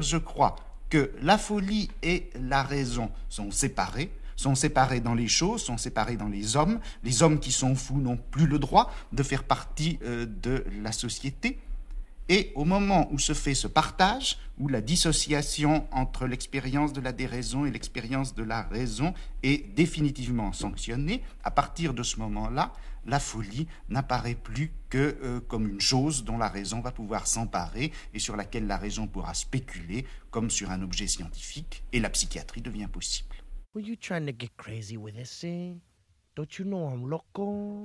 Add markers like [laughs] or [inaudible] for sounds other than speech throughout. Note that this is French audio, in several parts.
je crois que la folie et la raison sont séparées, sont séparées dans les choses, sont séparées dans les hommes. Les hommes qui sont fous n'ont plus le droit de faire partie euh, de la société. Et au moment où se fait ce partage, où la dissociation entre l'expérience de la déraison et l'expérience de la raison est définitivement sanctionnée, à partir de ce moment-là, la folie n'apparaît plus que euh, comme une chose dont la raison va pouvoir s'emparer et sur laquelle la raison pourra spéculer comme sur un objet scientifique, et la psychiatrie devient possible. You trying to get crazy with this thing? Don't you know I'm loco?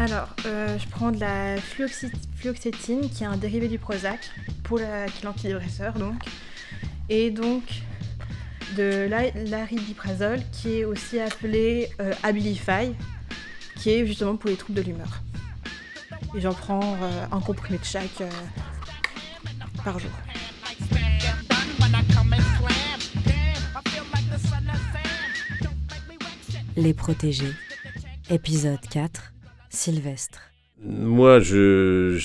Alors, euh, je prends de la fluoxétine, qui est un dérivé du Prozac, pour qui l'antidépresseur donc. Et donc, de la- l'aripiprazole, qui est aussi appelé euh, Abilify, qui est justement pour les troubles de l'humeur. Et j'en prends euh, un comprimé de chaque euh, par jour. Les protégés. Épisode 4. Sylvestre. Moi, j'étais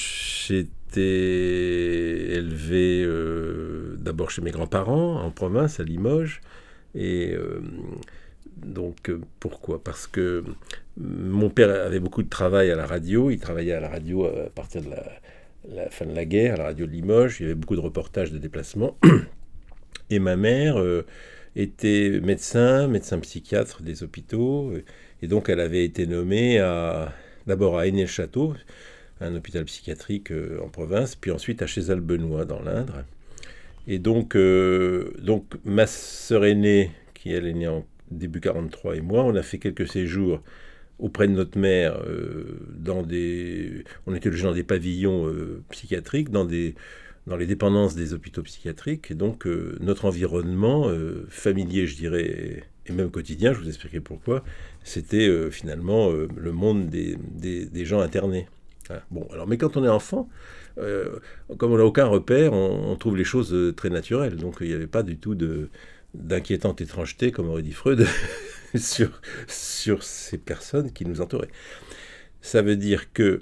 élevé euh, d'abord chez mes grands-parents en province, à Limoges. Et euh, donc, euh, pourquoi? Parce que mon père avait beaucoup de travail à la radio. Il travaillait à la radio à partir de la, fin de la guerre, à la radio de Limoges. Il y avait beaucoup de reportages de déplacements. [clears throat] Et ma mère était médecin, médecin psychiatre des hôpitaux. Et donc, elle avait été nommée à, d'abord à Aîné-le-Château, un hôpital psychiatrique euh, en province, puis ensuite à Chézal-Benoît dans l'Indre. Et donc, euh, donc ma sœur aînée, qui elle est née en début 43, et moi, on a fait quelques séjours auprès de notre mère euh, dans des... On était logés dans des pavillons psychiatriques, dans des dans les dépendances des hôpitaux psychiatriques. Et donc, notre environnement familier, je dirais, et même quotidien, je vous expliquerai pourquoi, c'était euh, finalement euh, le monde des, des, gens internés. Bon, alors, mais quand on est enfant, euh, comme on n'a aucun repère, on, trouve les choses très naturelles. Donc, il n'y avait pas du tout de d'inquiétante étrangeté, comme aurait dit Freud, [laughs] sur, sur ces personnes qui nous entouraient. Ça veut dire que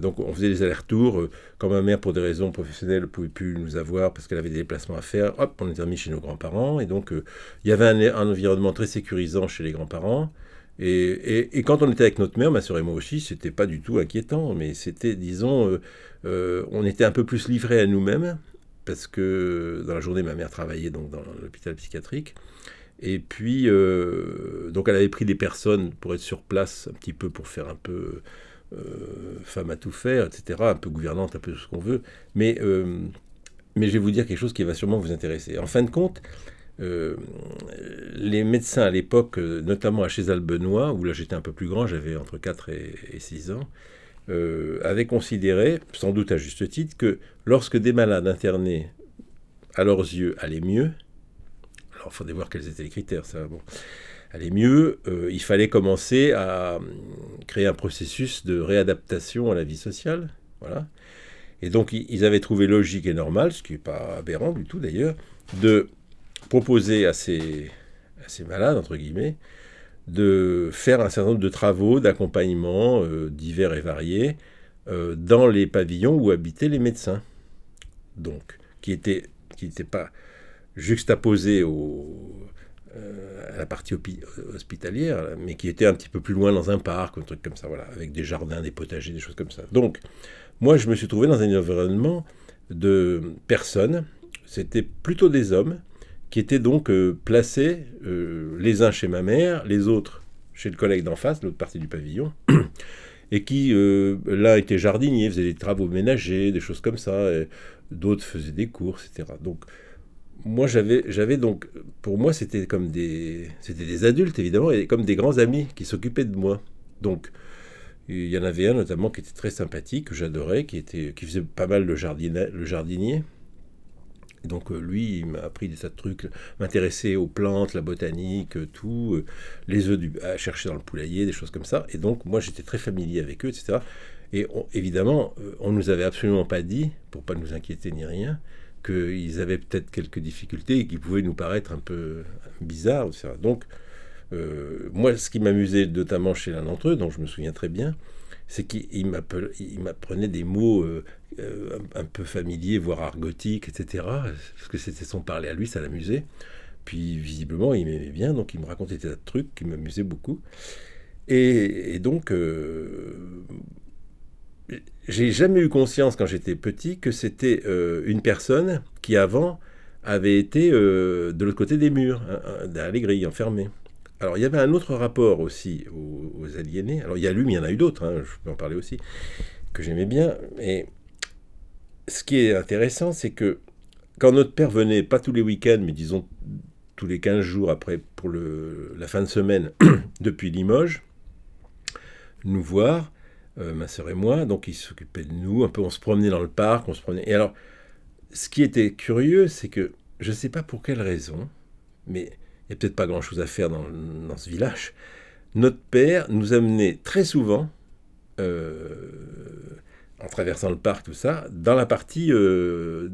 donc on faisait des allers-retours. Quand ma mère, pour des raisons professionnelles, ne pouvait plus nous avoir parce qu'elle avait des déplacements à faire, hop, on était remis chez nos grands-parents. Et donc il y avait un, environnement très sécurisant chez les grands-parents. Et, quand on était avec notre mère, ma soeur et moi aussi, c'était pas du tout inquiétant, mais c'était, disons, euh, on était un peu plus livrés à nous-mêmes parce que dans la journée, ma mère travaillait donc dans l'hôpital psychiatrique. Et puis, donc elle avait pris des personnes pour être sur place un petit peu pour faire un peu euh, femme à tout faire, etc., un peu gouvernante, un peu ce qu'on veut. Mais, euh, mais je vais vous dire quelque chose qui va sûrement vous intéresser. En fin de compte, euh, les médecins à l'époque, notamment à Chézal-Benoît, où là j'étais un peu plus grand, j'avais entre 4 et, et 6 ans, euh, avaient considéré, sans doute à juste titre, que lorsque des malades internés, à leurs yeux, allaient mieux, alors il faudrait voir quels étaient les critères, ça, bon, allait mieux, euh, il fallait commencer à créer un processus de réadaptation à la vie sociale. Voilà. Et donc, ils avaient trouvé logique et normal, ce qui n'est pas aberrant du tout d'ailleurs, de proposer à ces, à ces malades, entre guillemets, de faire un certain nombre de travaux d'accompagnement euh, divers et variés euh, dans les pavillons où habitaient les médecins. Donc, qui n'étaient qui étaient pas juxtaposés euh, à la partie hospitalière, mais qui était un petit peu plus loin dans un parc, un truc comme ça, voilà, avec des jardins, des potagers, des choses comme ça. Donc, moi, je me suis trouvé dans un environnement de personnes, c'était plutôt des hommes, qui étaient donc euh, placés, euh, les uns chez ma mère, les autres chez le collègue d'en face, l'autre partie du pavillon, [clears throat] et qui, euh, l'un était jardinier, faisait des travaux ménagers, des choses comme ça, d'autres faisaient des courses, etc. Donc, moi, j'avais, donc, pour moi, c'était comme des, c'était des adultes évidemment, et comme des grands amis qui s'occupaient de moi. Donc, il y en avait un notamment qui était très sympathique, que j'adorais, qui était, qui faisait pas mal le jardinier. Donc lui, il m'a appris des tas de trucs, m'intéresser aux plantes, la botanique, tout, les œufs du, à chercher dans le poulailler, des choses comme ça. Et donc moi, j'étais très familier avec eux, etc. Et évidemment, on nous avait absolument pas dit, pour pas nous inquiéter ni rien, qu'ils avaient peut-être quelques difficultés et qui pouvaient nous paraître un peu bizarres, etc. Donc, euh, moi, ce qui m'amusait notamment chez l'un d'entre eux, dont je me souviens très bien, c'est qu'il m'apprenait des mots euh, euh, un, peu familier, voire argotique, etc. Parce que c'était son parler à lui, ça l'amusait. Puis visiblement, il m'aimait bien, donc il me racontait des tas de trucs qui m'amusaient beaucoup. Et, donc, euh, j'ai jamais eu conscience quand j'étais petit que c'était euh, une personne qui avant avait été de l'autre côté des murs, hein, hein, derrière les grilles, enfermée. Alors il y avait un autre rapport aussi aux, aux aliénés. Alors il y a lui, mais il y en a eu d'autres, hein, je peux en parler aussi, que j'aimais bien. Et ce qui est intéressant, c'est que quand notre père venait, pas tous les week-ends, mais disons tous les 15 jours après pour la fin de semaine [clears throat] depuis Limoges, nous voir, euh, ma sœur et moi, donc il s'occupait de nous, un peu on se promenait dans le parc, on se promenait. Et alors, ce qui était curieux, c'est que je ne sais pas pour quelle raison, mais il n'y a peut-être pas grand-chose à faire dans, dans, ce village, notre père nous amenait très souvent, euh, en traversant le parc, tout ça, dans la partie euh,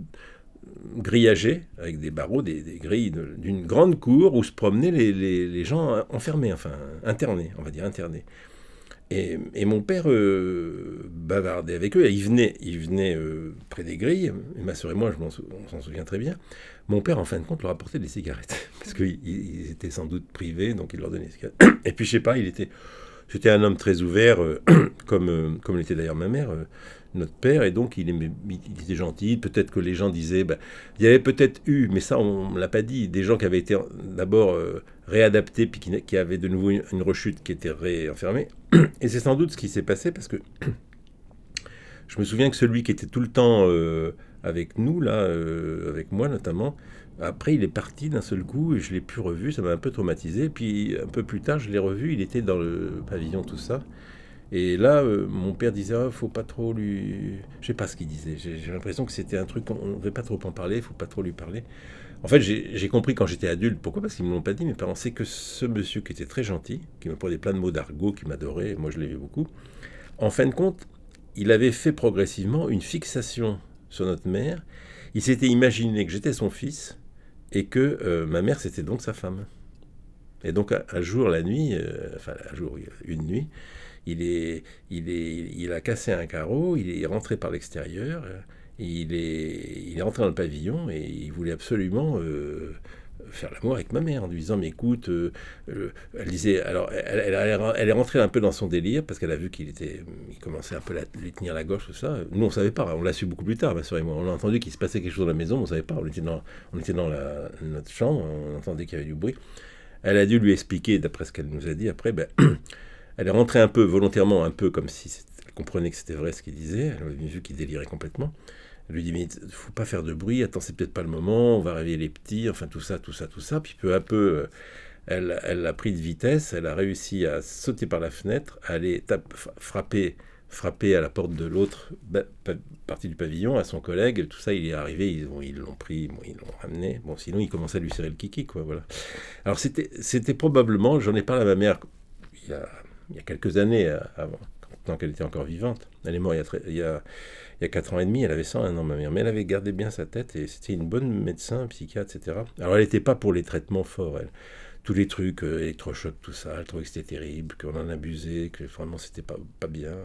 grillagée, avec des barreaux, des, des grilles d'une grande cour où se promenaient les, gens enfermés, enfin internés, on va dire internés. Et, mon père euh, bavardait avec eux, et il venait, il venait euh, près des grilles, et ma soeur et moi, je m'en, on s'en souvient très bien. Mon père, en fin de compte, leur apportait des cigarettes, [laughs] parce qu'ils ils étaient sans doute privés, donc il leur donnait des cigarettes. [coughs] Et puis, je sais pas, il était, c'était un homme très ouvert, euh, [clears throat] comme, comme l'était d'ailleurs ma mère notre père, et donc il, était gentil. Peut-être que les gens disaient, ben, il y avait peut-être eu, mais ça on ne l'a pas dit, des gens qui avaient été d'abord euh, réadaptés, puis qui, avaient de nouveau une, rechute qui était réenfermée. [clears throat] Et c'est sans doute ce qui s'est passé, parce que [clears throat] je me souviens que celui qui était tout le temps euh, avec nous, là, euh, avec moi notamment, après il est parti d'un seul coup, et je l'ai plus revu, ça m'a un peu traumatisé. Puis un peu plus tard, je l'ai revu, il était dans le pavillon, tout ça. Et là, euh, mon père disait, oh, faut pas trop lui... Je sais pas ce qu'il disait. J'ai l'impression que c'était un truc, on ne devait pas trop en parler, faut pas trop lui parler. En fait, j'ai compris quand j'étais adulte. Pourquoi? Parce qu'ils ne me l'ont pas dit, mes parents. C'est que ce monsieur qui était très gentil, qui me prenait plein de mots d'argot, qui m'adorait, moi je l'aimais beaucoup, en fin de compte, il avait fait progressivement une fixation sur notre mère. Il s'était imaginé que j'étais son fils et que euh, ma mère, c'était donc sa femme. Et donc, un, jour, la nuit, euh, enfin, un jour, une nuit, il, est, il, est, il a cassé un carreau, il est rentré par l'extérieur, il est, il est rentré dans le pavillon et il voulait absolument euh, faire l'amour avec ma mère en lui disant mais écoute euh, euh, elle disait alors elle, est rentrée un peu dans son délire parce qu'elle a vu qu'il était il commençait un peu à lui tenir la gauche tout ça nous on savait pas on l'a su beaucoup plus tard ma soeur et moi on a entendu qu'il se passait quelque chose dans la maison on savait pas on était dans on était dans la, notre chambre on entendait qu'il y avait du bruit elle a dû lui expliquer d'après ce qu'elle nous a dit après ben [clears throat] elle est rentrée un peu volontairement, un peu comme si elle comprenait que c'était vrai ce qu'il disait. Elle avait vu qu'il délirait complètement. Elle lui dit mais il faut pas faire de bruit. Attends, c'est peut-être pas le moment. On va réveiller les petits. Enfin tout ça, tout ça, tout ça. Puis peu à peu, elle, elle a pris de vitesse. Elle a réussi à sauter par la fenêtre, à aller frapper, frapper à la porte de l'autre partie du pavillon à son collègue. Tout ça, il est arrivé. Ils l'ont pris, bon, ils l'ont ramené. Bon, sinon il commençait à lui serrer le kiki, quoi. Voilà. Alors c'était c'était probablement, j'en ai parlé à ma mère. Il y a quelques années euh, avant, tant qu'elle était encore vivante. Elle est morte il, y a, il y a 4 ans et demi, elle avait 101 ans, ma mère. Mais elle avait gardé bien sa tête et c'était une bonne médecin, psychiatre, etc. Alors elle n'était pas pour les traitements forts, elle. Tous les trucs, euh, électrochocs, tout ça, elle trouvait que c'était terrible, qu'on en abusait, que vraiment c'était pas, bien.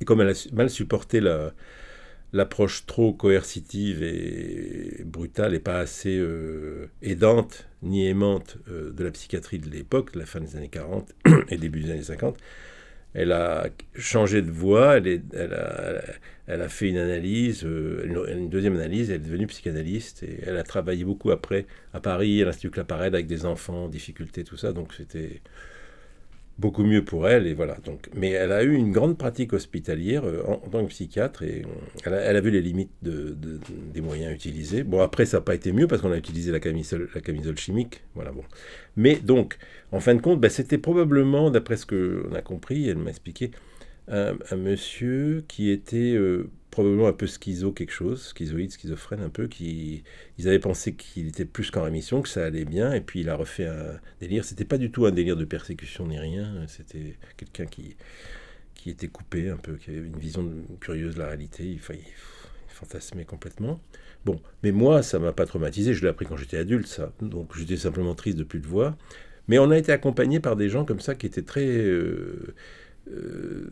Et comme elle a mal supporté la, l'approche trop coercitive et brutale et pas assez euh, aidante ni aimante euh, de la psychiatrie de l'époque, la fin des années 40 et début des années 50. Elle a changé de voie, elle, a, fait une analyse, euh, une, deuxième analyse, elle est devenue psychanalyste et elle a travaillé beaucoup après à Paris, à l'Institut Claparède avec des enfants, difficultés, tout ça. Donc c'était beaucoup mieux pour elle et voilà. Donc mais elle a eu une grande pratique hospitalière euh, en, tant que psychiatre et elle a, vu les limites de, de, des moyens utilisés. Bon après ça n'a pas été mieux parce qu'on a utilisé la camisole la camisole chimique. Voilà bon. Mais donc en fin de compte ben, c'était probablement d'après ce que on a compris elle m'a expliqué un, un, monsieur qui était euh, probablement un peu schizo quelque chose, schizoïde, schizophrène un peu, qui ils avaient pensé qu'il était plus qu'en rémission, que ça allait bien, et puis il a refait un délire. C'était pas du tout un délire de persécution ni rien, c'était quelqu'un qui, qui était coupé un peu, qui avait une vision curieuse de la réalité, il, il, il fantasmait complètement. Bon, mais moi, ça m'a pas traumatisé, je l'ai appris quand j'étais adulte, ça, donc j'étais simplement triste de plus le voir. Mais on a été accompagné par des gens comme ça qui étaient très... Euh, euh,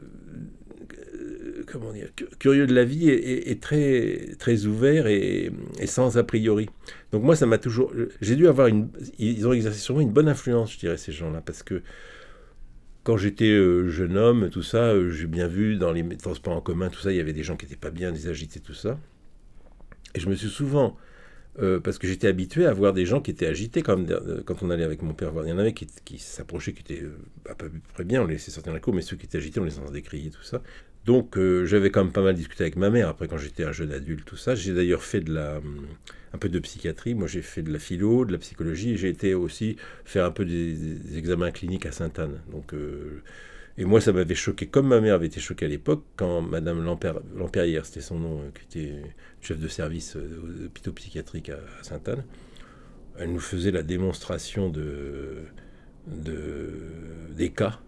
dire, curieux de la vie et, très, très ouvert et, sans a priori. Donc moi, ça m'a toujours... J'ai dû avoir une... Ils ont exercé sur moi une bonne influence, je dirais, ces gens-là, parce que quand j'étais jeune homme, tout ça, j'ai bien vu dans les transports en commun, tout ça, il y avait des gens qui n'étaient pas bien, des agités, tout ça. Et je me suis souvent euh, parce que j'étais habitué à voir des gens qui étaient agités quand, euh, quand on allait avec mon père voir. Il y en avait qui, s'approchaient, qui étaient euh, à peu près bien, on les laissait sortir dans la cour, mais ceux qui étaient agités, on les entendait crier, tout ça. Donc j'avais quand même pas mal discuté avec ma mère après quand j'étais un jeune adulte, tout ça. J'ai d'ailleurs fait un peu de psychiatrie, moi j'ai fait de la philo, de la psychologie, j'ai été aussi faire un peu des, examens cliniques à Sainte-Anne. Donc et moi, ça m'avait choqué, comme ma mère avait été choquée à l'époque, quand Madame Lampérière, c'était son nom, euh, qui était chef de service euh, aux hôpitaux psychiatriques à, Sainte-Anne, elle nous faisait la démonstration de des cas.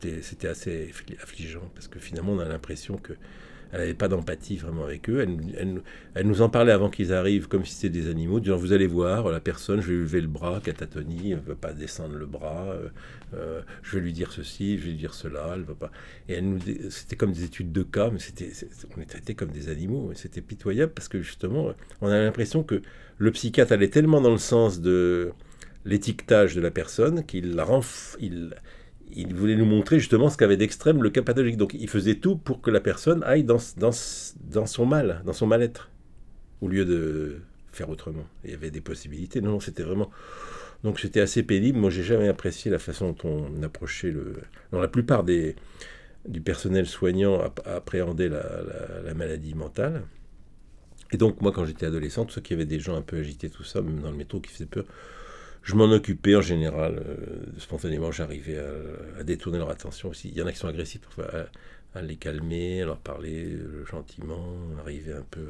C'était assez affligeant, parce que finalement, on a l'impression que elle n'avait pas d'empathie vraiment avec eux. Elle, nous en parlait avant qu'ils arrivent comme si c'était des animaux, disant vous allez voir, la personne, je vais lui lever le bras, catatonie, elle ne veut pas descendre le bras, euh, euh, je vais lui dire ceci, je vais lui dire cela, elle veut pas. Et c'était comme des études de cas, mais c'était, on est traités comme des animaux, c'était pitoyable parce que justement, on a l'impression que le psychiatre allait tellement dans le sens de l'étiquetage de la personne qu'il la il voulait nous montrer justement ce qu'avait d'extrême le cas pathologique. Donc il faisait tout pour que la personne aille dans, son mal, dans son mal-être, au lieu de faire autrement. Il y avait des possibilités. Non, c'était vraiment... Donc c'était assez pénible. Moi, j'ai jamais apprécié la façon dont on approchait le... Dans la plupart du personnel soignant appréhendait la, la, maladie mentale. Et donc moi, quand j'étais adolescent, qu'il y avait des gens un peu agités, tout ça, même dans le métro qui faisait peur, je m'en occupais en général. Euh, spontanément, j'arrivais à, détourner leur attention aussi. Il y en a qui sont agressifs parfois, à, les calmer, à leur parler euh, gentiment, arriver un peu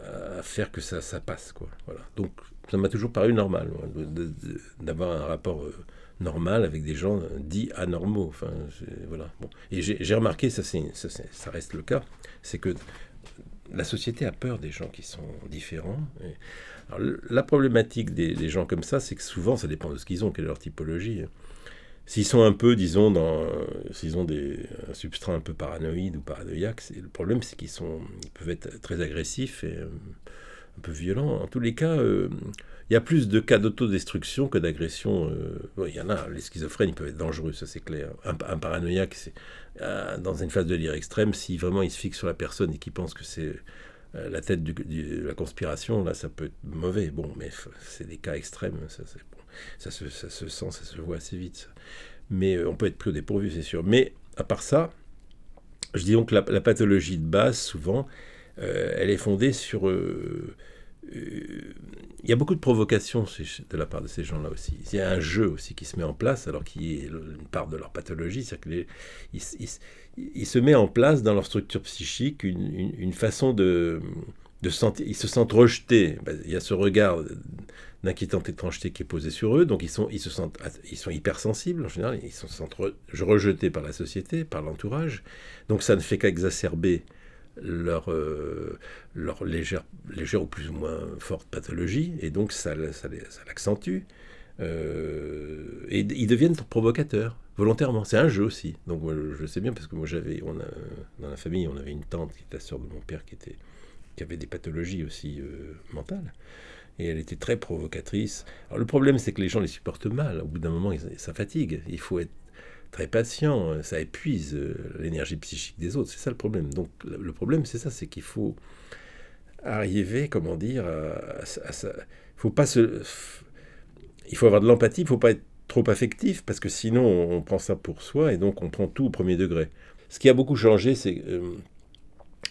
à, à faire que ça, ça, passe. Quoi. Voilà. Donc, ça m'a toujours paru normal d'avoir un rapport euh, normal avec des gens dits anormaux. Enfin, voilà. Bon. Et j'ai remarqué, ça, ça, reste le cas, c'est que la société a peur des gens qui sont différents. La problématique des, gens comme ça, c'est que souvent, ça dépend de ce qu'ils ont, quelle est leur typologie. S'ils sont un peu, disons, dans, s'ils ont des, un substrat un peu paranoïde ou paranoïaque, le problème, c'est qu'ils sont, ils peuvent être très agressifs et euh, un peu violents. En tous les cas, euh, il y a plus de cas d'autodestruction que d'agression. Euh, il y en a, les schizophrènes, ils peuvent être dangereux, ça c'est clair. Un, paranoïaque, c'est dans une phase de délire extrême, si vraiment il se fixe sur la personne et qu'il pense que c'est euh, la tête de la conspiration, là, ça peut être mauvais. Bon, mais c'est des cas extrêmes, ça, ça, se, ça, se, sent, ça se voit assez vite. Mais euh, on peut être pris au dépourvu, c'est sûr. Mais à part ça, je dis donc la, la pathologie de base, souvent, euh, elle est fondée sur il y a beaucoup de provocations de la part de ces gens-là aussi. Il y a un jeu aussi qui se met en place, alors qui est une part de leur pathologie, c'est-à-dire qu'il se met en place dans leur structure psychique une, façon de, de sentir, ils se sentent rejetés. Ben, il y a ce regard d'inquiétante étrangeté qui est posé sur eux, donc ils sont, ils se ils sont hypersensibles en général, ils se sentent rejetés par la société, par l'entourage, donc ça ne fait qu'exacerber leur, euh, leur légère, légère ou plus ou moins forte pathologie, et donc ça, ça, l'accentue. Euh, et ils deviennent provocateurs, volontairement. C'est un jeu aussi. Donc moi, je sais bien, parce que moi j'avais, on a, dans la famille, on avait une tante qui était la sœur de mon père qui, était, qui avait des pathologies aussi euh, mentales. Et elle était très provocatrice. Alors le problème, c'est que les gens les supportent mal. Au bout d'un moment, ça fatigue. Il faut être très patient, hein. ça épuise euh, l'énergie psychique des autres. C'est ça le problème. Donc le problème, c'est ça, c'est qu'il faut arriver, comment dire, à, faut pas il faut avoir de l'empathie, il faut pas être trop affectif parce que sinon on prend ça pour soi et donc on prend tout au premier degré. Ce qui a beaucoup changé, c'est euh,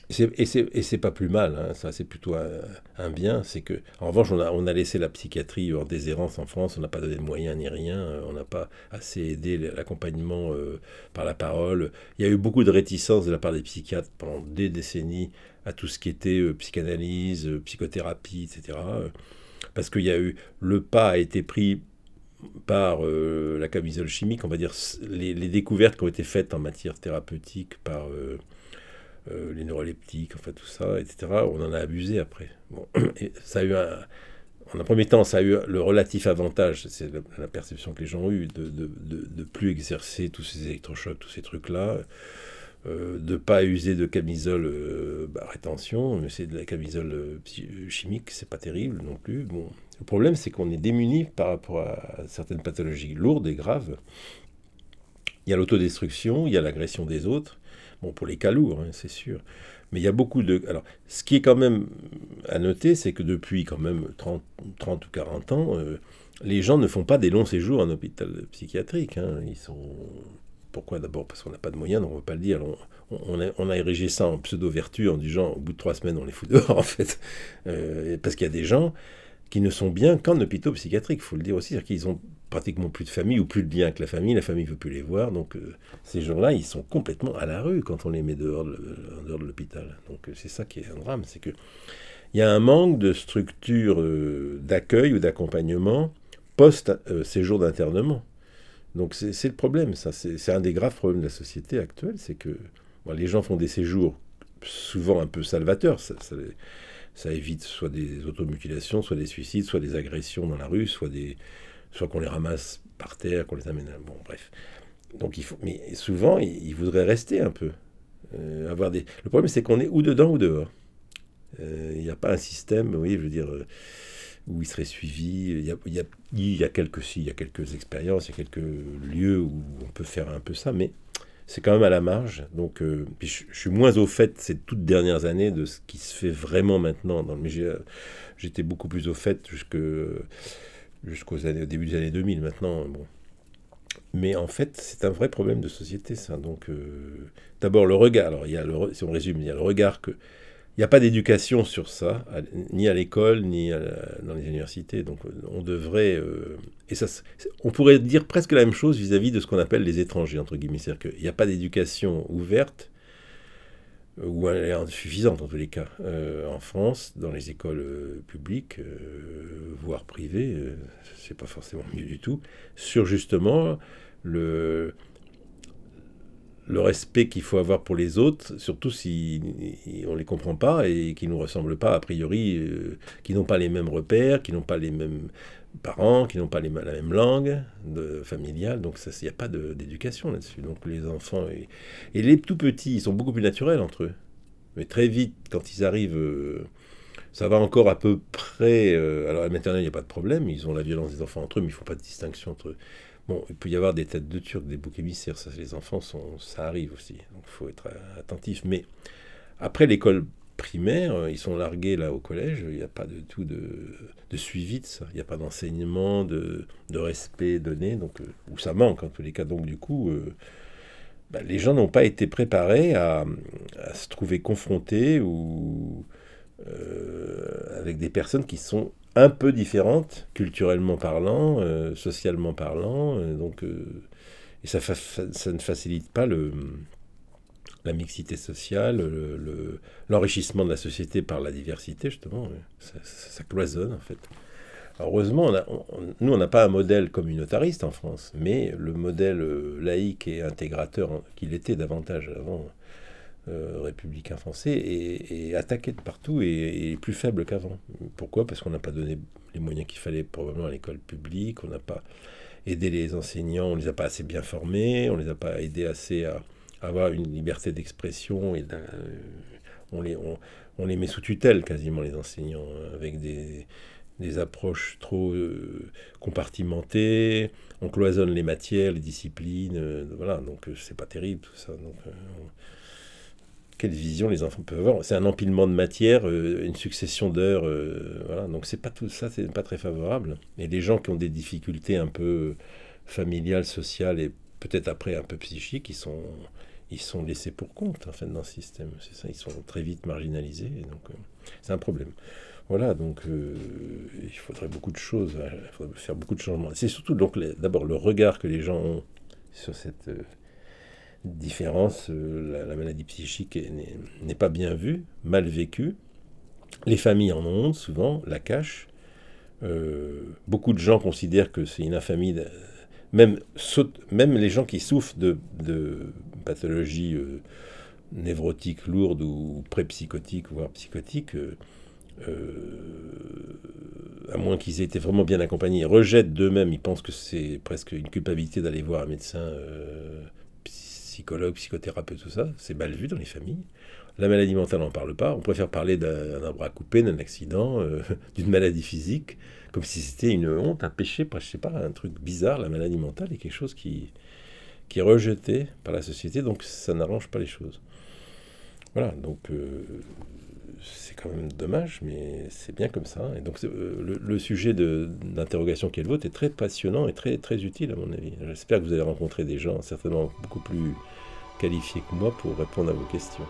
et c'est pas plus mal, hein, ça c'est plutôt un, bien. C'est que, en revanche, on a, on a laissé la psychiatrie en déshérence en France, on n'a pas donné de moyens ni rien, on n'a pas assez aidé l'accompagnement euh, par la parole. Il y a eu beaucoup de réticence de la part des psychiatres pendant des décennies à tout ce qui était euh, psychanalyse, euh, psychothérapie, etc. parce qu'il y a eu, le pas a été pris par la camisole chimique, on va dire, les, découvertes qui ont été faites en matière thérapeutique par euh, les neuroleptiques, enfin tout ça, etc. On en a abusé après. [clears throat] Ça a eu un, en un premier temps, ça a eu le relatif avantage, c'est la, perception que les gens ont eue, de, de, de, plus exercer tous ces électrochocs, tous ces trucs-là, euh, de pas user de camisole euh, bah, rétention, mais c'est de la camisole euh, chimique, c'est pas terrible non plus. Bon, le problème, c'est qu'on est démuni par rapport à certaines pathologies lourdes et graves. Il y a l'autodestruction, il y a l'agression des autres. Bon, pour les cas lourds, hein, c'est sûr. Mais il y a beaucoup de... Alors, ce qui est quand même à noter, c'est que depuis quand même 30, 30 ou 40 ans, euh, les gens ne font pas des longs séjours en hôpital psychiatrique. Hein. Ils sont... Pourquoi D'abord? Parce qu'on n'a pas de moyens, on ne va pas le dire. On, a, érigé ça en pseudo-vertu en disant au bout de trois semaines, on les fout [laughs] dehors, en fait. Euh, parce qu'il y a des gens qui ne sont bien qu'en hôpital psychiatrique, il faut le dire aussi. C'est-à-dire qu'ils ont pratiquement plus de famille ou plus de lien avec la famille, la famille ne veut plus les voir, donc euh, ces gens-là, ils sont complètement à la rue quand on les met dehors de, dehors de l'hôpital. Donc euh, c'est ça qui est un drame, c'est que il y a un manque de structure euh, d'accueil ou d'accompagnement post-séjour d'internement. Donc c'est le problème, ça. C'est un des graves problèmes de la société actuelle, c'est que les gens font des séjours souvent un peu salvateurs. Ça, ça, ça évite soit des automutilations, soit des suicides, soit des agressions dans la rue, soit des, soit qu'on les ramasse par terre, qu'on les amène. Bon, bref. Donc il faut, mais souvent, ils, voudraient rester un peu. Euh, avoir des... Le problème, c'est qu'on est ou dedans ou dehors. Euh, il n'y a pas un système, oui, je veux dire, euh, où il serait suivi. Il y a, y a, y quelques, si, y a quelques expériences, il y a quelques lieux où on peut faire un peu ça, mais c'est quand même à la marge. Donc, je, suis moins au fait ces toutes dernières années de ce qui se fait vraiment maintenant. Dans le, mais j'étais beaucoup plus au fait jusque jusqu'au années, au début des années 2000 maintenant. Bon. Mais en fait, c'est un vrai problème de société, ça. Donc, euh, d'abord, le regard. Alors, il y a si on résume, il y a le regard que. Il n'y a pas d'éducation sur ça, ni à l'école, ni dans les universités. Donc, on devrait. Euh, et ça, on pourrait dire presque la même chose vis-à-vis -vis de ce qu'on appelle les étrangers, entre guillemets. C'est-à-dire qu'il n'y a pas d'éducation ouverte ou elle est insuffisante en tous les cas, euh, en France, dans les écoles euh, publiques, euh, voire privées, c'est pas forcément mieux du tout, sur justement le, le respect qu'il faut avoir pour les autres, surtout si on ne les comprend pas et qui ne nous ressemblent pas, a priori, qui n'ont pas les mêmes repères, qui n'ont pas les mêmes parents, qui n'ont pas la même langue familiale, donc il n'y a pas d'éducation là-dessus. Donc les enfants, et, les tout petits, ils sont beaucoup plus naturels entre eux. Mais très vite, quand ils arrivent, euh, ça va encore à peu près... Euh, alors à la maternelle, il n'y a pas de problème, ils ont la violence des enfants entre eux, mais il ne faut pas de distinction entre eux. Bon, il peut y avoir des têtes de turcs, des boucs émissaires, les enfants, ça arrive aussi, donc il faut être attentif. Mais après l'école primaire, euh, ils sont largués là au collège, il n'y a pas du tout de, de, suivi de ça, il n'y a pas d'enseignement, de, de, respect donné, donc, euh, ou ça manque en tous les cas. Donc du coup, euh, bah, les gens n'ont pas été préparés à, se trouver confrontés ou avec des personnes qui sont un peu différentes, culturellement parlant, socialement parlant, donc, et ça, ne facilite pas le la mixité sociale, l'enrichissement de la société par la diversité, justement, ça, cloisonne en fait. heureusement, nous, on n'a pas un modèle communautariste en France, mais le modèle euh, laïque et intégrateur qu'il était davantage avant, euh, républicain français, est, attaqué de partout et, est plus faible qu'avant. Pourquoi? Parce qu'on n'a pas donné les moyens qu'il fallait probablement à l'école publique, on n'a pas aidé les enseignants, on ne les a pas assez bien formés, on ne les a pas aidés assez à avoir une liberté d'expression et on les, on, les met sous tutelle quasiment les enseignants hein, avec des, des approches trop euh, compartimentées, on cloisonne les matières, les disciplines, euh, voilà, donc euh, c'est pas terrible tout ça. Donc, quelle vision les enfants peuvent avoir? C'est un empilement de matières, une succession d'heures, voilà, donc c'est pas tout ça, c'est pas très favorable. Et les gens qui ont des difficultés un peu familiales, sociales et peut-être après un peu psychiques, ils sont ils sont laissés pour compte en fait dans le système. C'est ça, ils sont très vite marginalisés. donc euh, c'est un problème. Voilà, donc euh, il faudrait beaucoup de choses, euh, il faudrait faire beaucoup de changements. C'est surtout donc d'abord le regard que les gens ont sur cette différence. La, maladie psychique n'est pas bien vue, mal vécue. Les familles en ont souvent, la cachent. beaucoup de gens considèrent que c'est une infamie même, les gens qui souffrent de pathologies euh, névrotiques lourdes ou pré-psychotiques, voire psychotiques, euh, euh, à moins qu'ils aient été vraiment bien accompagnés, rejettent d'eux-mêmes, ils pensent que c'est presque une culpabilité d'aller voir un médecin, euh, psychologue, psychothérapeute, tout ça. C'est mal vu dans les familles. La maladie mentale, on n'en parle pas. On préfère parler d'un bras coupé, d'un accident, [laughs] d'une maladie physique, comme si c'était une honte, un péché, je sais pas, un truc bizarre. La maladie mentale est quelque chose qui, qui est rejeté par la société, donc ça n'arrange pas les choses. Voilà, donc euh, c'est quand même dommage, mais c'est bien comme ça. Et donc euh, le, sujet d'interrogation qu'elle vote est très passionnant et très, très utile à mon avis. J'espère que vous allez rencontrer des gens certainement beaucoup plus qualifiés que moi pour répondre à vos questions.